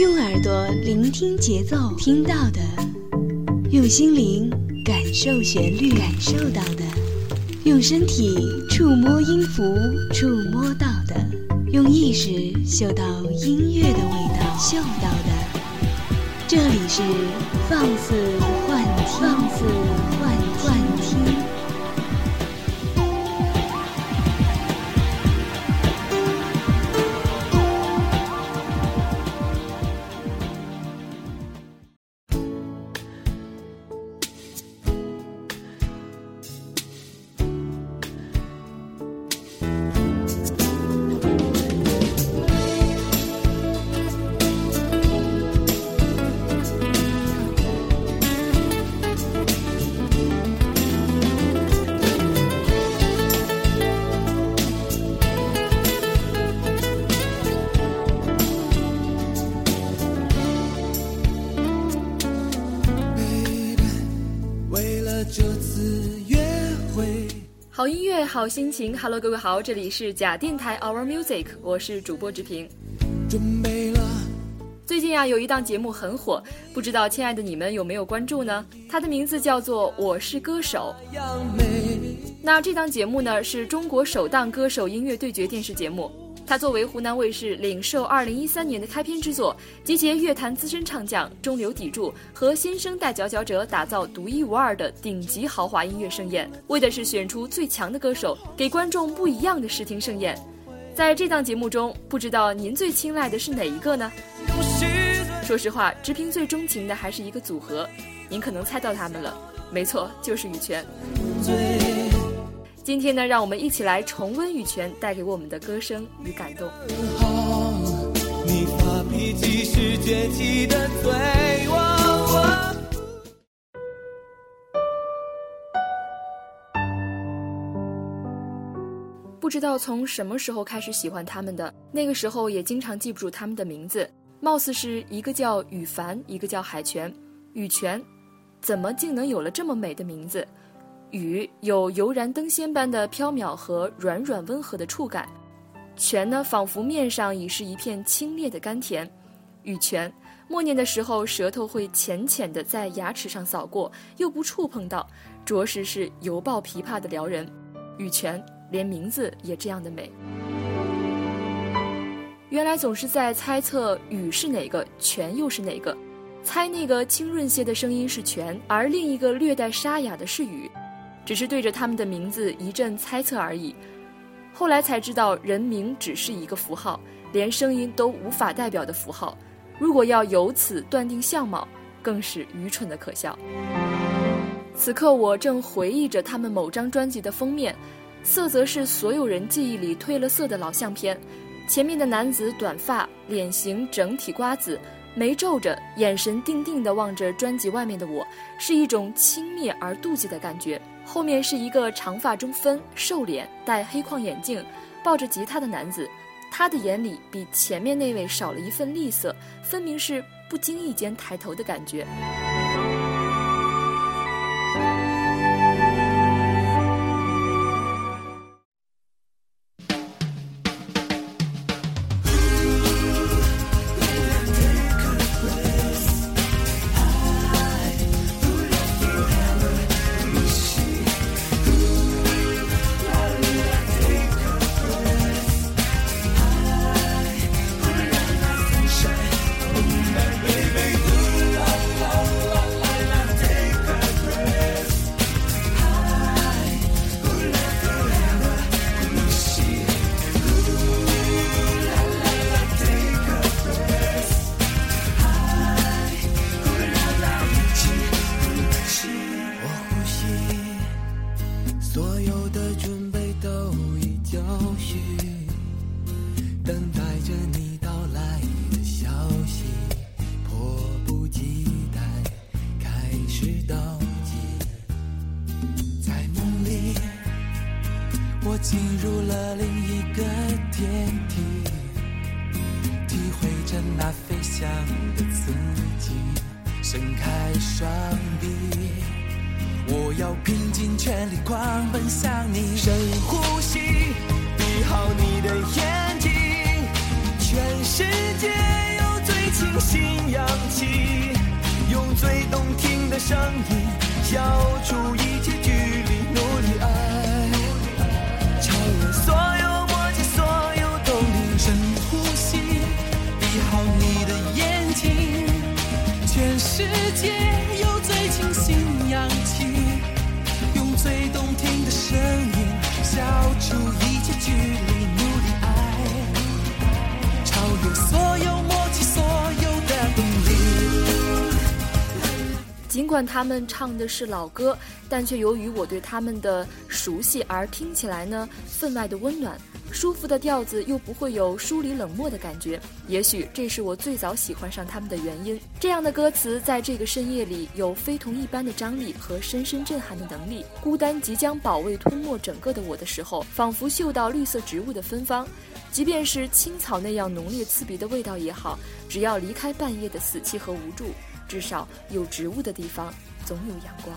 用耳朵聆听节奏，听到的；用心灵感受旋律，感受到的；用身体触摸音符，触摸到的；用意识嗅到音乐的味道，嗅到的。这里是放肆幻听，放肆音乐，好心情。Hello，各位好，这里是假电台 Our Music，我是主播志平。最近啊，有一档节目很火，不知道亲爱的你们有没有关注呢？它的名字叫做《我是歌手》。那这档节目呢，是中国首档歌手音乐对决电视节目。它作为湖南卫视领受二零一三年的开篇之作，集结乐坛资深唱将、中流砥柱和新生代佼佼者，打造独一无二的顶级豪华音乐盛宴，为的是选出最强的歌手，给观众不一样的视听盛宴。在这档节目中，不知道您最青睐的是哪一个呢？说实话，直评最钟情的还是一个组合，您可能猜到他们了，没错，就是羽泉。今天呢，让我们一起来重温羽泉带给我们的歌声与感动。不知道从什么时候开始喜欢他们的，那个时候也经常记不住他们的名字，貌似是一个叫羽凡，一个叫海泉，羽泉，怎么竟能有了这么美的名字？雨有油然灯仙般的飘渺和软软温和的触感，泉呢仿佛面上已是一片清冽的甘甜。雨泉默念的时候，舌头会浅浅的在牙齿上扫过，又不触碰到，着实是犹抱琵琶的撩人。雨泉连名字也这样的美。原来总是在猜测雨是哪个，泉又是哪个，猜那个清润些的声音是泉，而另一个略带沙哑的是雨。只是对着他们的名字一阵猜测而已，后来才知道人名只是一个符号，连声音都无法代表的符号。如果要由此断定相貌，更是愚蠢的可笑。此刻我正回忆着他们某张专辑的封面，色泽是所有人记忆里褪了色的老相片。前面的男子短发，脸型整体瓜子，眉皱着，眼神定定地望着专辑外面的我，是一种轻蔑而妒忌的感觉。后面是一个长发中分、瘦脸、戴黑框眼镜、抱着吉他的男子，他的眼里比前面那位少了一份厉色，分明是不经意间抬头的感觉。天体，体会着那飞翔的刺激。伸开双臂，我要拼尽全力狂奔向你。深呼吸，闭好你的眼睛，全世界有最。清新氧气，用最动听的声音消除一切全世界有最清新氧气，用最动听的声音消除一切距离，努力爱，超越所有默契，所有的动力。尽管他们唱的是老歌，但却由于我对他们的熟悉而听起来呢分外的温暖，舒服的调子又不会有疏离冷漠的感觉。也许这是我最早喜欢上他们的原因。这样的歌词在这个深夜里有非同一般的张力和深深震撼的能力。孤单即将保卫吞没整个的我的时候，仿佛嗅到绿色植物的芬芳。即便是青草那样浓烈刺鼻的味道也好，只要离开半夜的死寂和无助，至少有植物的地方总有阳光。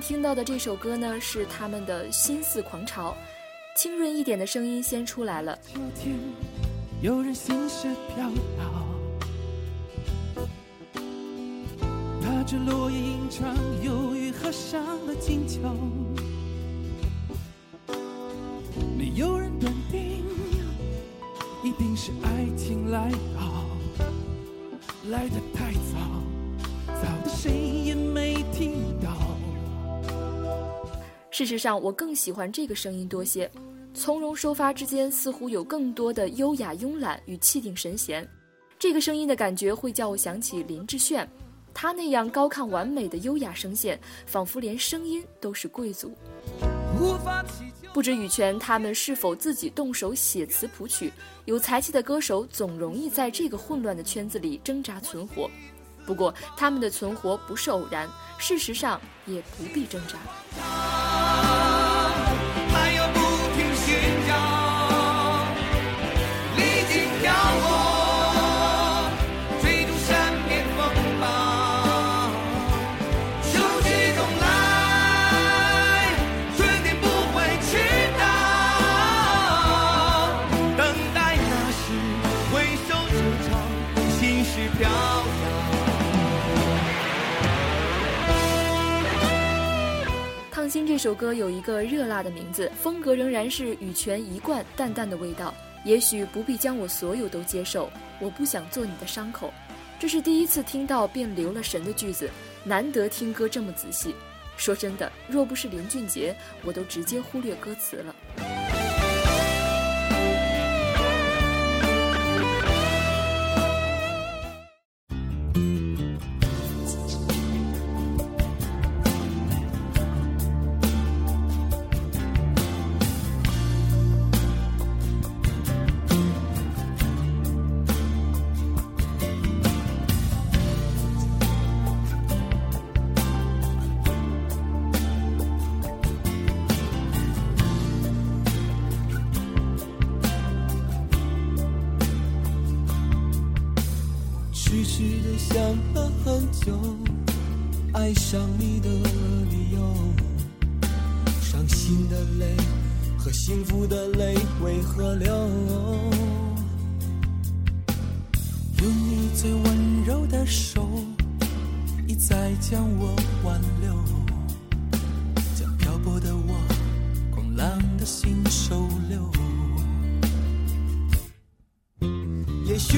听到的这首歌呢，是他们的《心似狂潮》，清润一点的声音先出来了。秋天，有人心事飘摇，踏着落叶吟唱忧郁河上的静悄，没有人断定，一定是爱情来到，来得太早，早的谁也事实上，我更喜欢这个声音多些，从容收发之间似乎有更多的优雅慵懒与气定神闲。这个声音的感觉会叫我想起林志炫，他那样高亢完美的优雅声线，仿佛连声音都是贵族。不知羽泉他们是否自己动手写词谱曲？有才气的歌手总容易在这个混乱的圈子里挣扎存活。不过，他们的存活不是偶然，事实上也不必挣扎。歌有一个热辣的名字，风格仍然是羽泉一贯淡淡的味道。也许不必将我所有都接受，我不想做你的伤口。这是第一次听到便留了神的句子，难得听歌这么仔细。说真的，若不是林俊杰，我都直接忽略歌词了。想了很久，爱上你的理由，伤心的泪和幸福的泪为何流？用你最温柔的手，一再将我挽留，将漂泊的我，狂浪的心收留。也许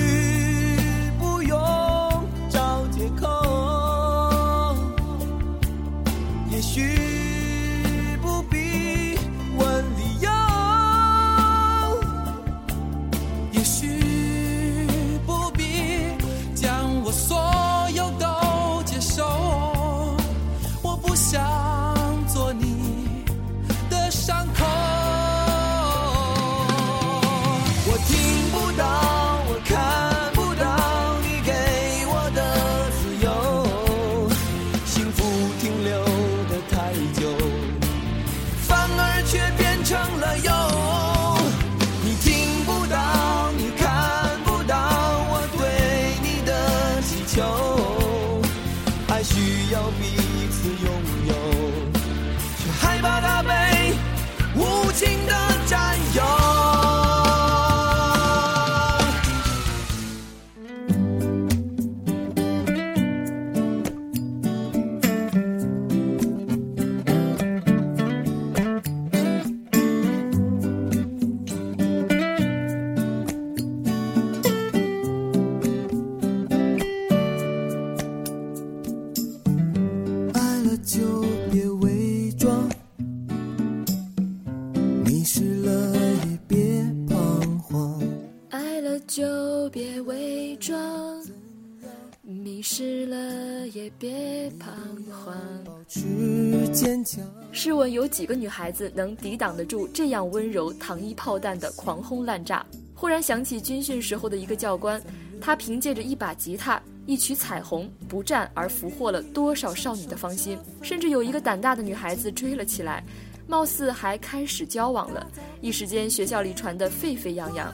有几个女孩子能抵挡得住这样温柔糖衣炮弹的狂轰滥炸？忽然想起军训时候的一个教官，他凭借着一把吉他、一曲彩虹不战而俘获了多少少女的芳心，甚至有一个胆大的女孩子追了起来，貌似还开始交往了。一时间学校里传得沸沸扬扬，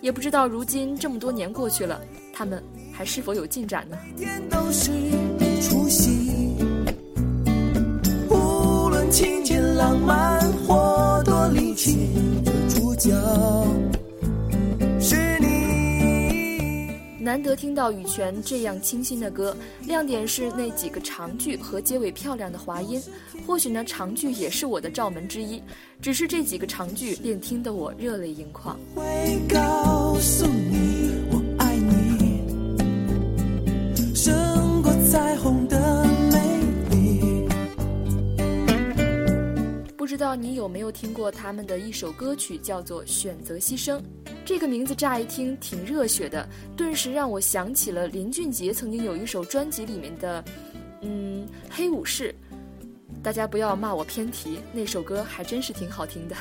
也不知道如今这么多年过去了，他们还是否有进展呢？情节浪漫或多离奇，的主角是你。难得听到羽泉这样清新的歌，亮点是那几个长句和结尾漂亮的滑音。或许呢，长句也是我的罩门之一，只是这几个长句便听得我热泪盈眶。会告诉你不知道你有没有听过他们的一首歌曲，叫做《选择牺牲》。这个名字乍一听挺热血的，顿时让我想起了林俊杰曾经有一首专辑里面的，嗯，《黑武士》。大家不要骂我偏题，那首歌还真是挺好听的。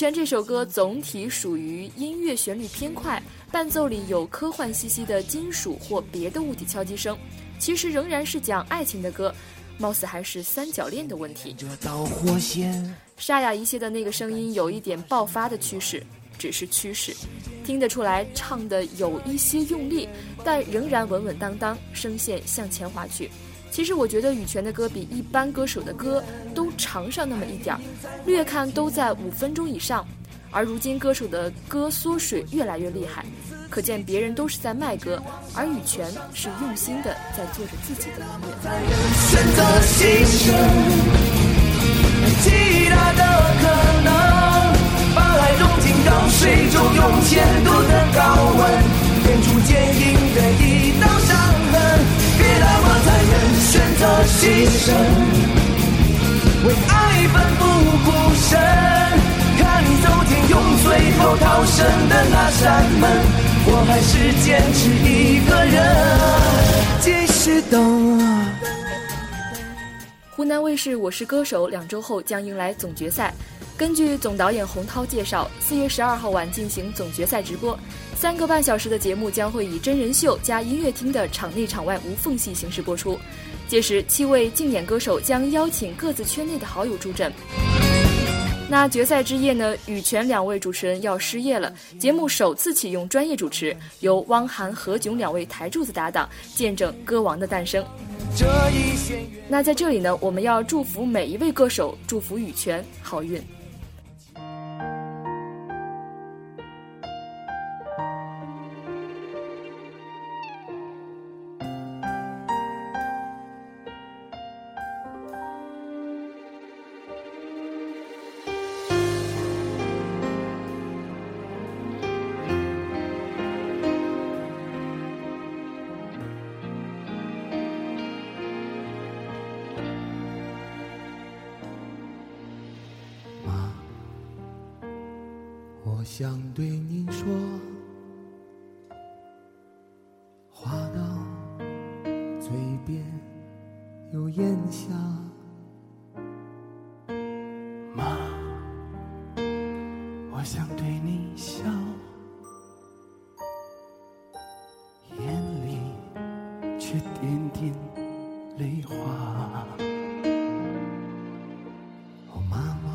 羽泉这首歌总体属于音乐旋律偏快，伴奏里有科幻兮兮的金属或别的物体敲击声，其实仍然是讲爱情的歌，貌似还是三角恋的问题。这导火线，沙哑一些的那个声音有一点爆发的趋势，只是趋势，听得出来唱的有一些用力，但仍然稳稳当当，声线向前滑去。其实我觉得羽泉的歌比一般歌手的歌都长上那么一点儿，略看都在五分钟以上。而如今歌手的歌缩水越来越厉害，可见别人都是在卖歌，而羽泉是用心的在做着自己的音乐。为爱奋不顾身。看你走天用最后逃生的那扇门，我还是坚持一个人继续等。湖南卫视《我是歌手》两周后将迎来总决赛。根据总导演洪涛介绍，四月十二号晚进行总决赛直播，三个半小时的节目将会以真人秀加音乐厅的场内场外无缝隙形式播出。届时，七位竞演歌手将邀请各自圈内的好友助阵。那决赛之夜呢？羽泉两位主持人要失业了，节目首次启用专业主持，由汪涵、何炅两位台柱子搭档，见证歌王的诞生。这一那在这里呢，我们要祝福每一位歌手，祝福羽泉好运。想对您说，话到嘴边又咽下，妈，我想对你笑，眼里却点点泪花，哦，妈妈。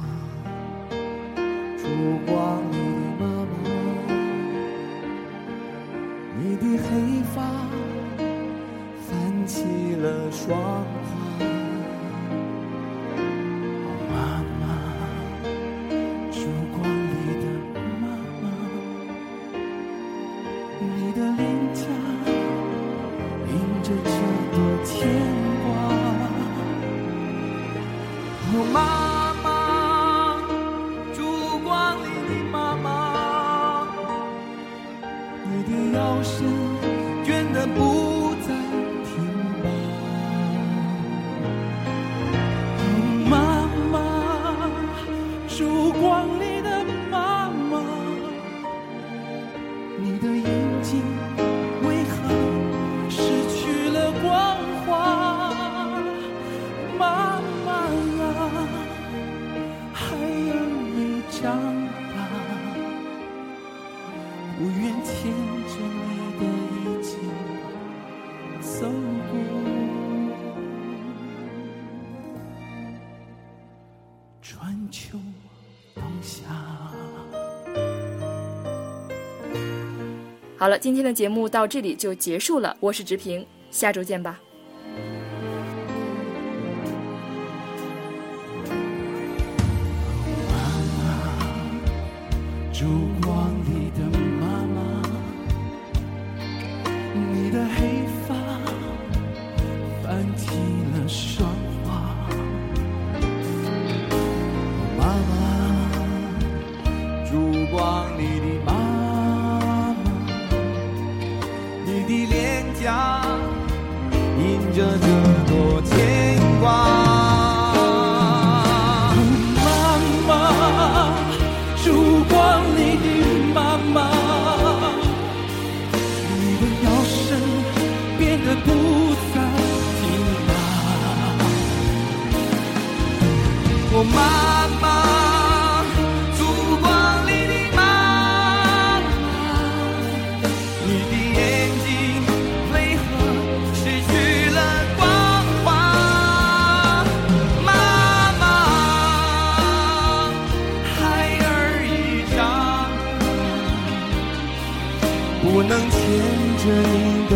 no mar. 我愿牵着你的衣襟走过春秋冬夏。好了，今天的节目到这里就结束了，我是直平，下周见吧。妈妈，烛光里的妈妈，你的眼睛为何失去了光华？妈妈，孩儿已长，不能牵着你的。